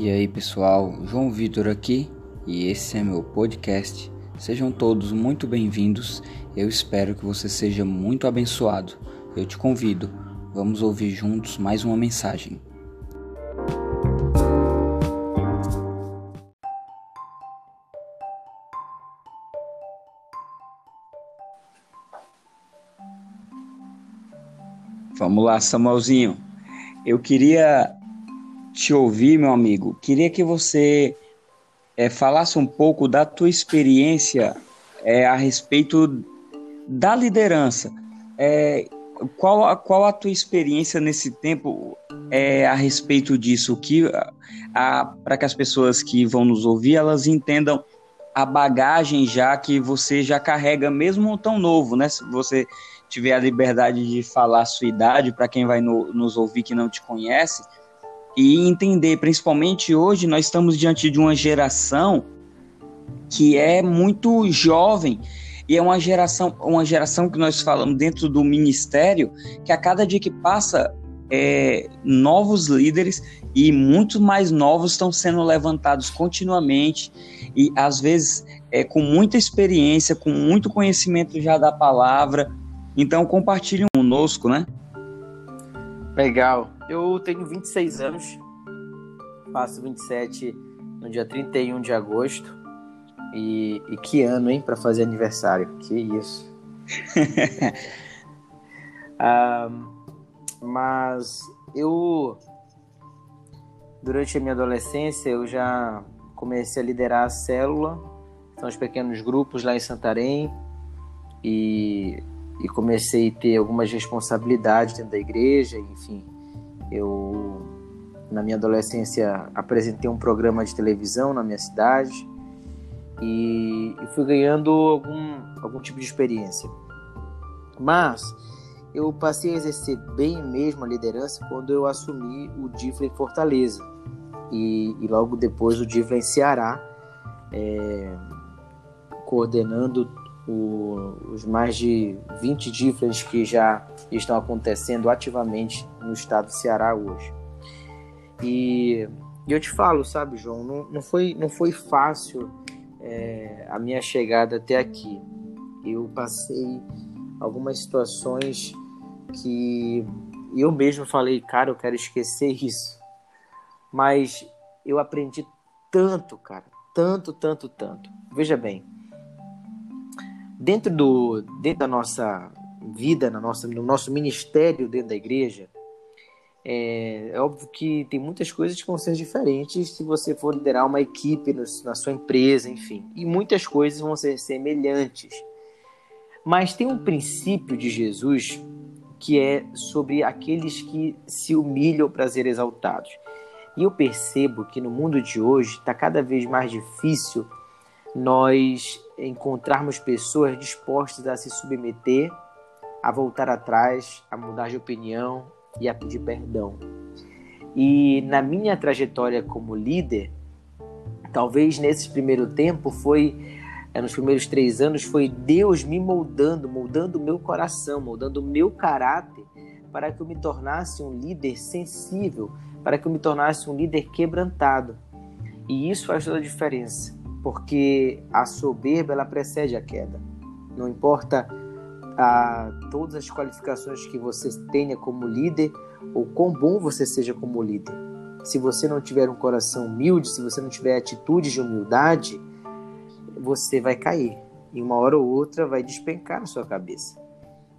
E aí pessoal, João Vitor aqui e esse é meu podcast. Sejam todos muito bem-vindos. Eu espero que você seja muito abençoado. Eu te convido, vamos ouvir juntos mais uma mensagem. Vamos lá, Samuelzinho. Eu queria te ouvir, meu amigo. Queria que você é, falasse um pouco da tua experiência é, a respeito da liderança. É, qual, qual a tua experiência nesse tempo é, a respeito disso? Que para que as pessoas que vão nos ouvir elas entendam a bagagem já que você já carrega, mesmo tão novo, né? Se você tiver a liberdade de falar a sua idade para quem vai no, nos ouvir que não te conhece e entender, principalmente hoje, nós estamos diante de uma geração que é muito jovem e é uma geração, uma geração que nós falamos dentro do ministério que a cada dia que passa é, novos líderes e muito mais novos estão sendo levantados continuamente e às vezes é, com muita experiência, com muito conhecimento já da palavra. Então compartilhe conosco, né? Legal. Eu tenho 26 anos, faço 27 no dia 31 de agosto. E, e que ano, hein, para fazer aniversário? Que isso. mas eu, durante a minha adolescência, eu já comecei a liderar a célula, são os pequenos grupos lá em Santarém, e e comecei a ter algumas responsabilidades dentro da igreja, enfim. Eu, na minha adolescência, apresentei um programa de televisão na minha cidade e, e fui ganhando algum, algum tipo de experiência. Mas eu passei a exercer bem mesmo a liderança quando eu assumi o DIFLA em Fortaleza e, e logo depois o DIFLA em Ceará, é, coordenando o, os mais de 20 differents que já estão acontecendo ativamente no estado do Ceará hoje. E, e eu te falo, sabe, João, não, não, foi, não foi fácil é, a minha chegada até aqui. Eu passei algumas situações que eu mesmo falei, cara, eu quero esquecer isso. Mas eu aprendi tanto, cara, tanto, tanto, tanto. Veja bem, dentro do dentro da nossa vida, na nossa, no nosso ministério dentro da igreja, é, é, óbvio que tem muitas coisas que vão ser diferentes se você for liderar uma equipe no, na sua empresa, enfim. E muitas coisas vão ser semelhantes. Mas tem um princípio de Jesus que é sobre aqueles que se humilham para ser exaltados. E eu percebo que no mundo de hoje está cada vez mais difícil nós encontrarmos pessoas dispostas a se submeter, a voltar atrás, a mudar de opinião e a pedir perdão. E na minha trajetória como líder, talvez nesse primeiro tempo foi, eh, nos primeiros três anos, foi Deus me moldando, moldando o meu coração, moldando o meu caráter, para que eu me tornasse um líder sensível, para que eu me tornasse um líder quebrantado. E isso faz toda a diferença porque a soberba ela precede a queda. Não importa a, todas as qualificações que você tenha como líder ou quão bom você seja como líder. Se você não tiver um coração humilde, se você não tiver atitudes de humildade, você vai cair. E uma hora ou outra vai despencar na sua cabeça.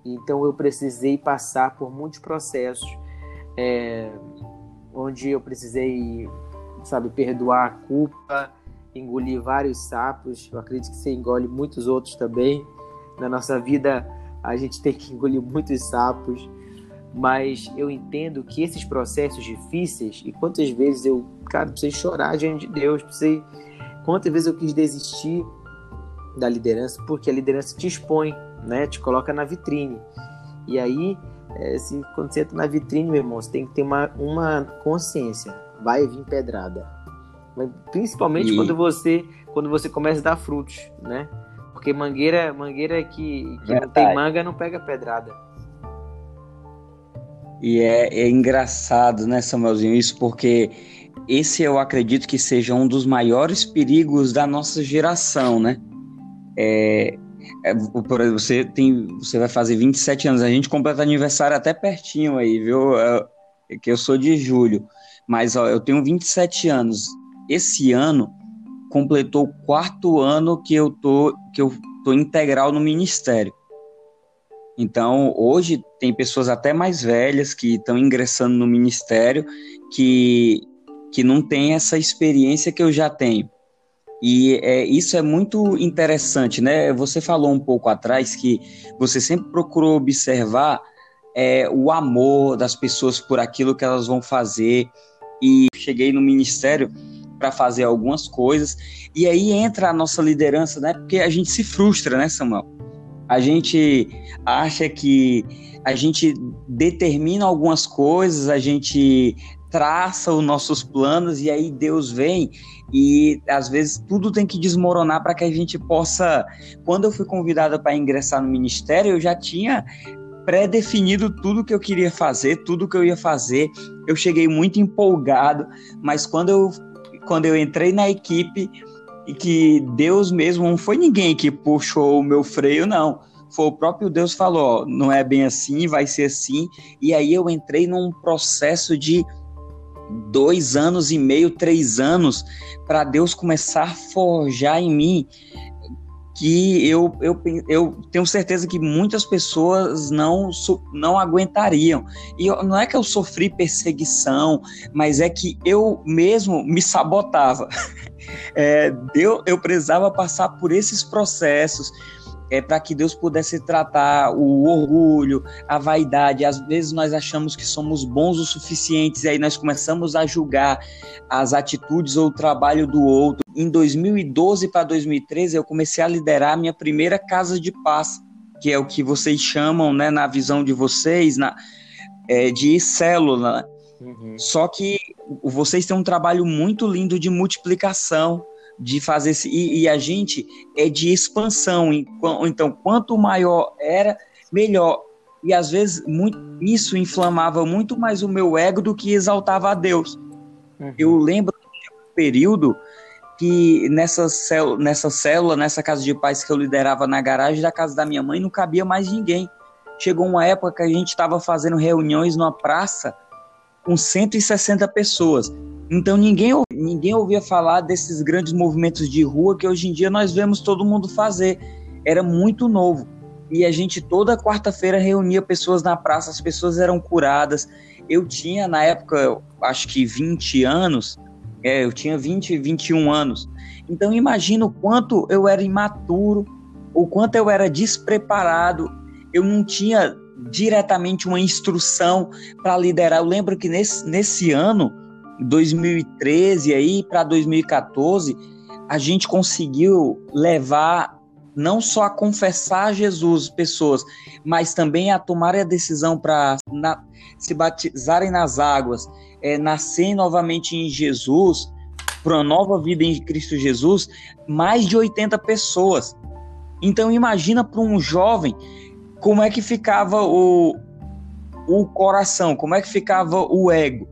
Então eu precisei passar por muitos processos é, onde eu precisei, sabe, perdoar a culpa, engolir vários sapos. Eu acredito que você engole muitos outros também. Na nossa vida, a gente tem que engolir muitos sapos. Mas eu entendo que esses processos difíceis, e quantas vezes eu, cara, precisei chorar diante de Deus, precisei. Quantas vezes eu quis desistir da liderança, porque a liderança te expõe, né? Te coloca na vitrine. E aí, é, se, quando você entra na vitrine, meu irmão, você tem que ter uma, uma consciência. Vai vir pedrada Principalmente e... quando você quando você começa a dar frutos, né? Porque mangueira, mangueira que, que não tem manga não pega pedrada. E é, é engraçado, né, Samuelzinho, isso porque esse eu acredito que seja um dos maiores perigos da nossa geração, né? É, é, por exemplo, você tem, você vai fazer 27 anos, a gente completa aniversário até pertinho aí, viu? É, que eu sou de julho, mas ó, eu tenho 27 anos. Esse ano completou o quarto ano que eu tô que eu tô integral no ministério. Então, hoje tem pessoas até mais velhas que estão ingressando no ministério que, que não têm essa experiência que eu já tenho. E é, isso é muito interessante, né? Você falou um pouco atrás que você sempre procurou observar é, o amor das pessoas por aquilo que elas vão fazer. E cheguei no ministério para fazer algumas coisas. E aí entra a nossa liderança, né? Porque a gente se frustra, né, Samuel? a gente acha que a gente determina algumas coisas, a gente traça os nossos planos e aí Deus vem e às vezes tudo tem que desmoronar para que a gente possa. Quando eu fui convidada para ingressar no ministério, eu já tinha pré-definido tudo que eu queria fazer, tudo que eu ia fazer. Eu cheguei muito empolgado, mas quando eu quando eu entrei na equipe, e que Deus mesmo não foi ninguém que puxou o meu freio, não. Foi o próprio Deus falou, ó, não é bem assim, vai ser assim. E aí eu entrei num processo de dois anos e meio, três anos, para Deus começar a forjar em mim que eu, eu, eu tenho certeza que muitas pessoas não, não aguentariam. E eu, não é que eu sofri perseguição, mas é que eu mesmo me sabotava. É, eu, eu precisava passar por esses processos é, para que Deus pudesse tratar o orgulho, a vaidade. Às vezes nós achamos que somos bons o suficientes e aí nós começamos a julgar as atitudes ou o trabalho do outro. Em 2012 para 2013 eu comecei a liderar a minha primeira casa de paz, que é o que vocês chamam, né, na visão de vocês, na, é, de célula. Uhum. Só que vocês têm um trabalho muito lindo de multiplicação, de fazer esse, e, e, a gente é de expansão. Então, quanto maior era, melhor. E às vezes muito, isso inflamava muito mais o meu ego do que exaltava a Deus. Uhum. Eu lembro um período que nessa célula, nessa célula, nessa casa de paz que eu liderava na garagem da casa da minha mãe, não cabia mais ninguém. Chegou uma época que a gente estava fazendo reuniões numa praça com 160 pessoas. Então ninguém, ninguém ouvia falar desses grandes movimentos de rua que hoje em dia nós vemos todo mundo fazer. Era muito novo. E a gente toda quarta-feira reunia pessoas na praça, as pessoas eram curadas. Eu tinha na época, acho que 20 anos, é, eu tinha 20, 21 anos. Então imagina o quanto eu era imaturo, o quanto eu era despreparado. Eu não tinha diretamente uma instrução para liderar. Eu lembro que nesse, nesse ano 2013 aí para 2014, a gente conseguiu levar não só a confessar a Jesus pessoas, mas também a tomar a decisão para se batizarem nas águas, é, nascer novamente em Jesus, para uma nova vida em Cristo Jesus, mais de 80 pessoas. Então imagina para um jovem como é que ficava o, o coração, como é que ficava o ego.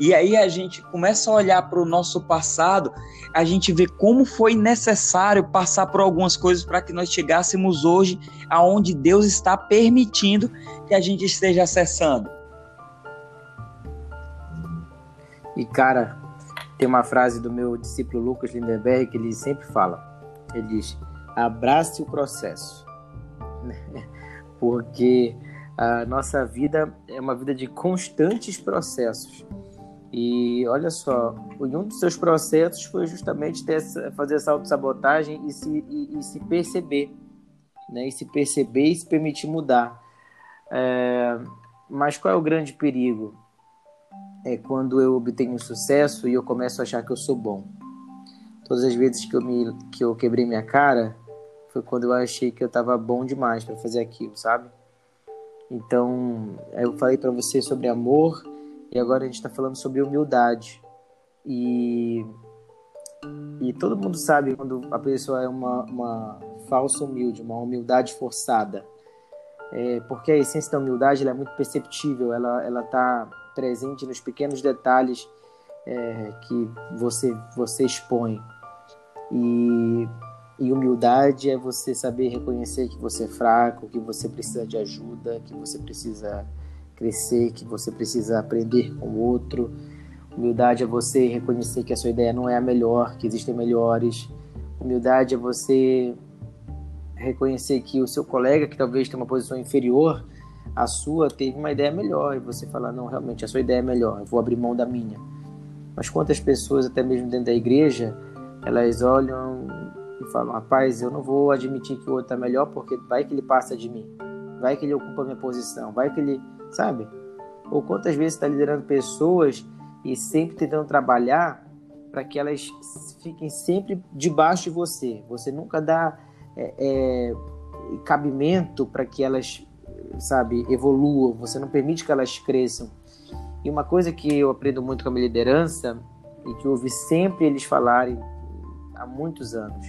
E aí a gente começa a olhar para o nosso passado, a gente vê como foi necessário passar por algumas coisas para que nós chegássemos hoje aonde Deus está permitindo que a gente esteja acessando. E cara, tem uma frase do meu discípulo Lucas Lindenberg que ele sempre fala. Ele diz: "Abrace o processo". Porque a nossa vida é uma vida de constantes processos. E olha só, um dos seus processos foi justamente ter, fazer essa autossabotagem e se, e, e se perceber, né? E se perceber e se permitir mudar. É, mas qual é o grande perigo? É quando eu obtenho sucesso e eu começo a achar que eu sou bom. Todas as vezes que eu, me, que eu quebrei minha cara, foi quando eu achei que eu estava bom demais para fazer aquilo, sabe? Então, eu falei para você sobre amor, e agora a gente está falando sobre humildade. E, e todo mundo sabe quando a pessoa é uma, uma falsa humilde, uma humildade forçada. É, porque a essência da humildade é muito perceptível, ela está presente nos pequenos detalhes é, que você, você expõe. E, e humildade é você saber reconhecer que você é fraco, que você precisa de ajuda, que você precisa crescer, que você precisa aprender com o outro. Humildade é você reconhecer que a sua ideia não é a melhor, que existem melhores. Humildade é você reconhecer que o seu colega, que talvez tenha uma posição inferior à sua, teve uma ideia melhor e você falar, não, realmente, a sua ideia é melhor, eu vou abrir mão da minha. Mas quantas pessoas, até mesmo dentro da igreja, elas olham e falam, rapaz, eu não vou admitir que o outro está melhor porque vai que ele passa de mim, vai que ele ocupa minha posição, vai que ele, sabe? Ou quantas vezes está liderando pessoas e sempre tentando trabalhar para que elas fiquem sempre debaixo de você. Você nunca dá é, é, cabimento para que elas, sabe, evoluam. Você não permite que elas cresçam. E uma coisa que eu aprendo muito com a minha liderança e que eu ouvi sempre eles falarem há muitos anos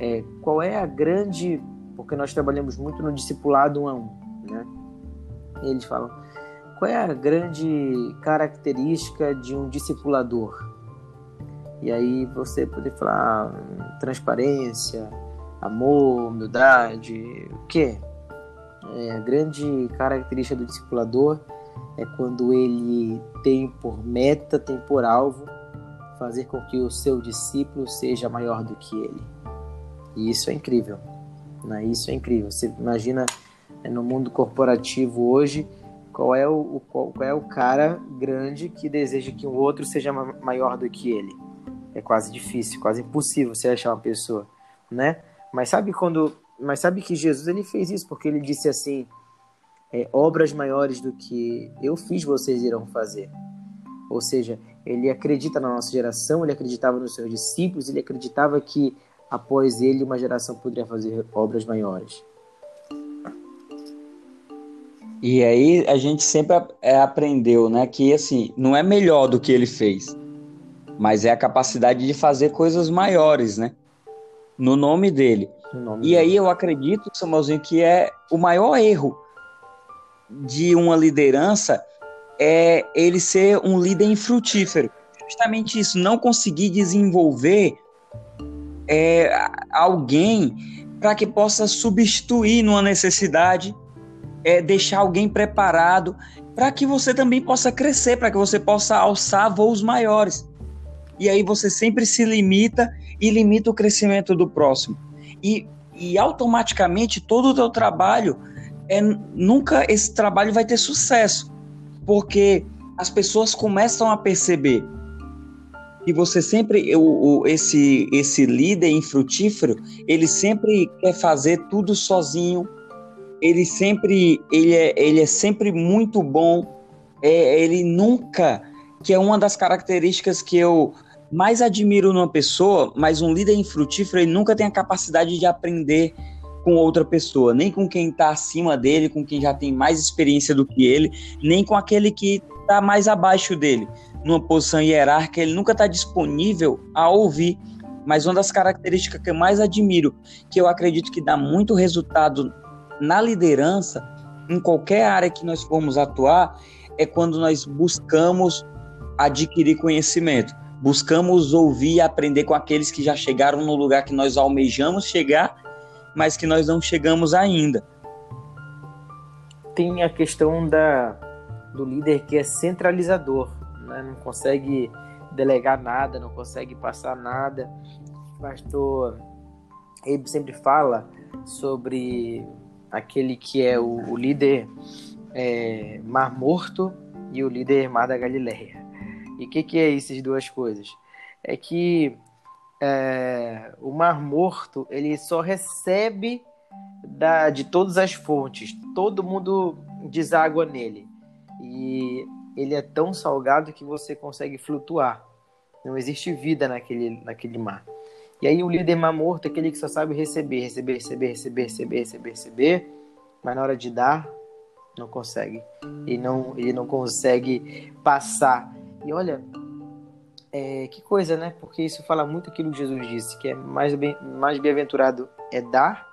é qual é a grande, porque nós trabalhamos muito no discipulado um a um, né? E eles falam qual é a grande característica de um discipulador? E aí você poder falar ah, transparência, amor, humildade, o quê? É, a grande característica do discipulador é quando ele tem por meta, tem por alvo fazer com que o seu discípulo seja maior do que ele. E isso é incrível. Né? Isso é incrível. Você imagina né, no mundo corporativo hoje qual é o, qual é o cara grande que deseja que o outro seja maior do que ele. É quase difícil, quase impossível você achar uma pessoa, né? Mas sabe quando, mas sabe que Jesus ele fez isso porque ele disse assim: é, obras maiores do que eu fiz vocês irão fazer. Ou seja, ele acredita na nossa geração, ele acreditava nos seus discípulos, ele acreditava que após ele uma geração poderia fazer obras maiores. E aí a gente sempre é, aprendeu, né, que assim, não é melhor do que ele fez, mas é a capacidade de fazer coisas maiores, né? no nome dele. Nome e dele. aí eu acredito, Samuelzinho, que é o maior erro de uma liderança é ele ser um líder infrutífero. Justamente isso, não conseguir desenvolver é, alguém para que possa substituir numa necessidade, é, deixar alguém preparado para que você também possa crescer, para que você possa alçar voos maiores. E aí você sempre se limita e limita o crescimento do próximo. E, e automaticamente todo o teu trabalho é nunca esse trabalho vai ter sucesso, porque as pessoas começam a perceber que você sempre o, o, esse esse líder infrutífero ele sempre quer fazer tudo sozinho. Ele sempre ele é, ele é sempre muito bom. É, ele nunca que é uma das características que eu mais admiro numa pessoa, mas um líder infrutífero ele nunca tem a capacidade de aprender com outra pessoa, nem com quem está acima dele, com quem já tem mais experiência do que ele, nem com aquele que está mais abaixo dele, numa posição hierárquica, ele nunca está disponível a ouvir. Mas uma das características que eu mais admiro, que eu acredito que dá muito resultado na liderança, em qualquer área que nós formos atuar, é quando nós buscamos adquirir conhecimento buscamos ouvir e aprender com aqueles que já chegaram no lugar que nós almejamos chegar, mas que nós não chegamos ainda. Tem a questão da, do líder que é centralizador, né? não consegue delegar nada, não consegue passar nada. O pastor ele sempre fala sobre aquele que é o, o líder é, Mar Morto e o líder Mar da Galileia. E o que, que é essas duas coisas? É que é, o Mar Morto ele só recebe da, de todas as fontes, todo mundo deságua nele. E ele é tão salgado que você consegue flutuar. Não existe vida naquele, naquele mar. E aí o líder mar morto é aquele que só sabe receber, receber, receber, receber, receber, receber, receber, mas na hora de dar, não consegue. E não, ele não consegue passar e olha, é, que coisa, né? Porque isso fala muito aquilo que Jesus disse, que é mais bem, mais bem-aventurado é dar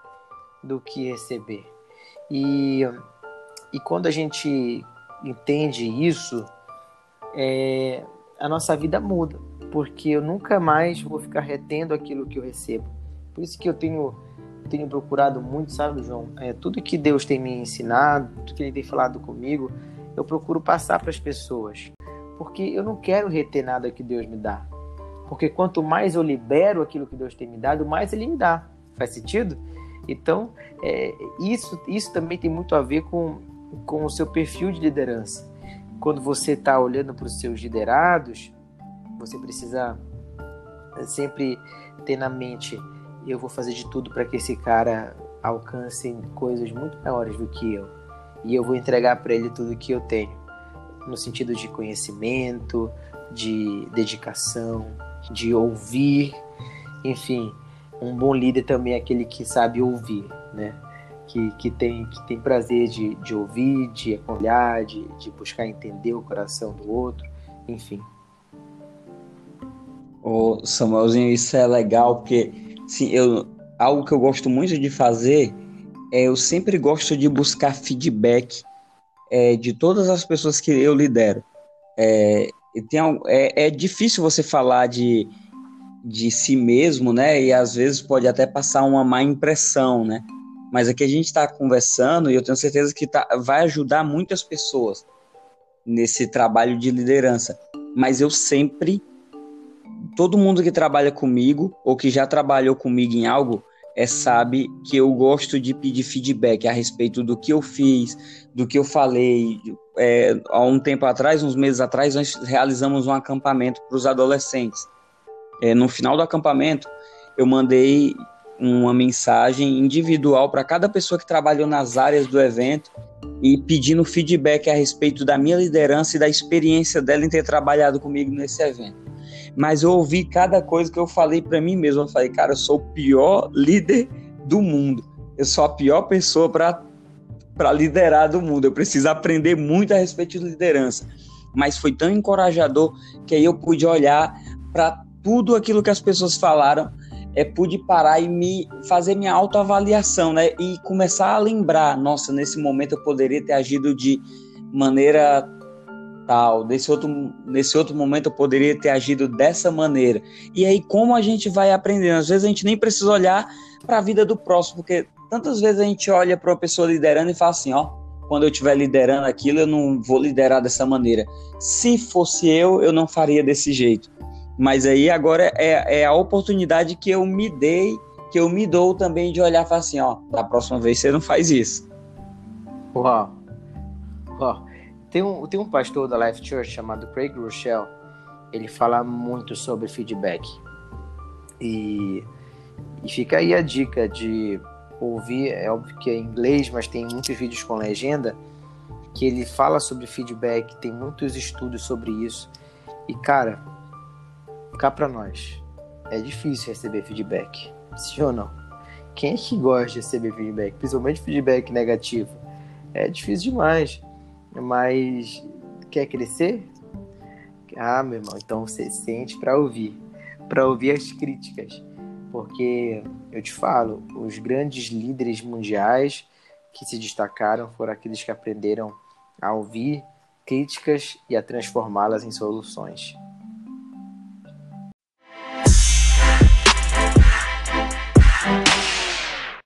do que receber. E, e quando a gente entende isso, é, a nossa vida muda, porque eu nunca mais vou ficar retendo aquilo que eu recebo. Por isso que eu tenho tenho procurado muito, sabe, João? É, tudo que Deus tem me ensinado, tudo que Ele tem falado comigo, eu procuro passar para as pessoas, porque eu não quero reter nada que Deus me dá. Porque quanto mais eu libero aquilo que Deus tem me dado, mais Ele me dá. Faz sentido? Então, é, isso, isso também tem muito a ver com, com o seu perfil de liderança. Quando você está olhando para os seus liderados, você precisa sempre ter na mente: eu vou fazer de tudo para que esse cara alcance coisas muito maiores do que eu. E eu vou entregar para ele tudo que eu tenho, no sentido de conhecimento, de dedicação, de ouvir, enfim. Um bom líder também é aquele que sabe ouvir, né? Que, que, tem, que tem prazer de, de ouvir, de acolher, de, de buscar entender o coração do outro, enfim. Ô, Samuelzinho, isso é legal, porque sim, eu, algo que eu gosto muito de fazer é eu sempre gosto de buscar feedback é, de todas as pessoas que eu lidero. É, tem, é, é difícil você falar de, de si mesmo, né? E às vezes pode até passar uma má impressão, né? Mas aqui a gente está conversando e eu tenho certeza que tá, vai ajudar muitas pessoas nesse trabalho de liderança. Mas eu sempre todo mundo que trabalha comigo ou que já trabalhou comigo em algo é, sabe que eu gosto de pedir feedback a respeito do que eu fiz, do que eu falei. É, há um tempo atrás, uns meses atrás, nós realizamos um acampamento para os adolescentes. É, no final do acampamento, eu mandei uma mensagem individual para cada pessoa que trabalhou nas áreas do evento e pedindo feedback a respeito da minha liderança e da experiência dela em ter trabalhado comigo nesse evento mas eu ouvi cada coisa que eu falei para mim mesmo. Eu falei, cara, eu sou o pior líder do mundo. Eu sou a pior pessoa para liderar do mundo. Eu preciso aprender muito a respeito de liderança. Mas foi tão encorajador que aí eu pude olhar para tudo aquilo que as pessoas falaram, é pude parar e me fazer minha autoavaliação, né? E começar a lembrar, nossa, nesse momento eu poderia ter agido de maneira tal, nesse outro, nesse outro momento eu poderia ter agido dessa maneira. E aí, como a gente vai aprendendo? Às vezes a gente nem precisa olhar para a vida do próximo, porque tantas vezes a gente olha para uma pessoa liderando e fala assim: ó, quando eu estiver liderando aquilo, eu não vou liderar dessa maneira. Se fosse eu, eu não faria desse jeito. Mas aí agora é, é a oportunidade que eu me dei, que eu me dou também de olhar e falar assim: ó, da próxima vez você não faz isso. Uau! Uau! Tem um, tem um pastor da Life Church chamado Craig Rochelle. Ele fala muito sobre feedback. E, e fica aí a dica de ouvir. É óbvio que é em inglês, mas tem muitos vídeos com legenda. Que ele fala sobre feedback. Tem muitos estudos sobre isso. E cara, cá pra nós. É difícil receber feedback. Sim ou não? Quem é que gosta de receber feedback? Principalmente feedback negativo. É difícil demais mas quer crescer? Ah, meu irmão, então você sente para ouvir, para ouvir as críticas, porque eu te falo, os grandes líderes mundiais que se destacaram foram aqueles que aprenderam a ouvir críticas e a transformá-las em soluções.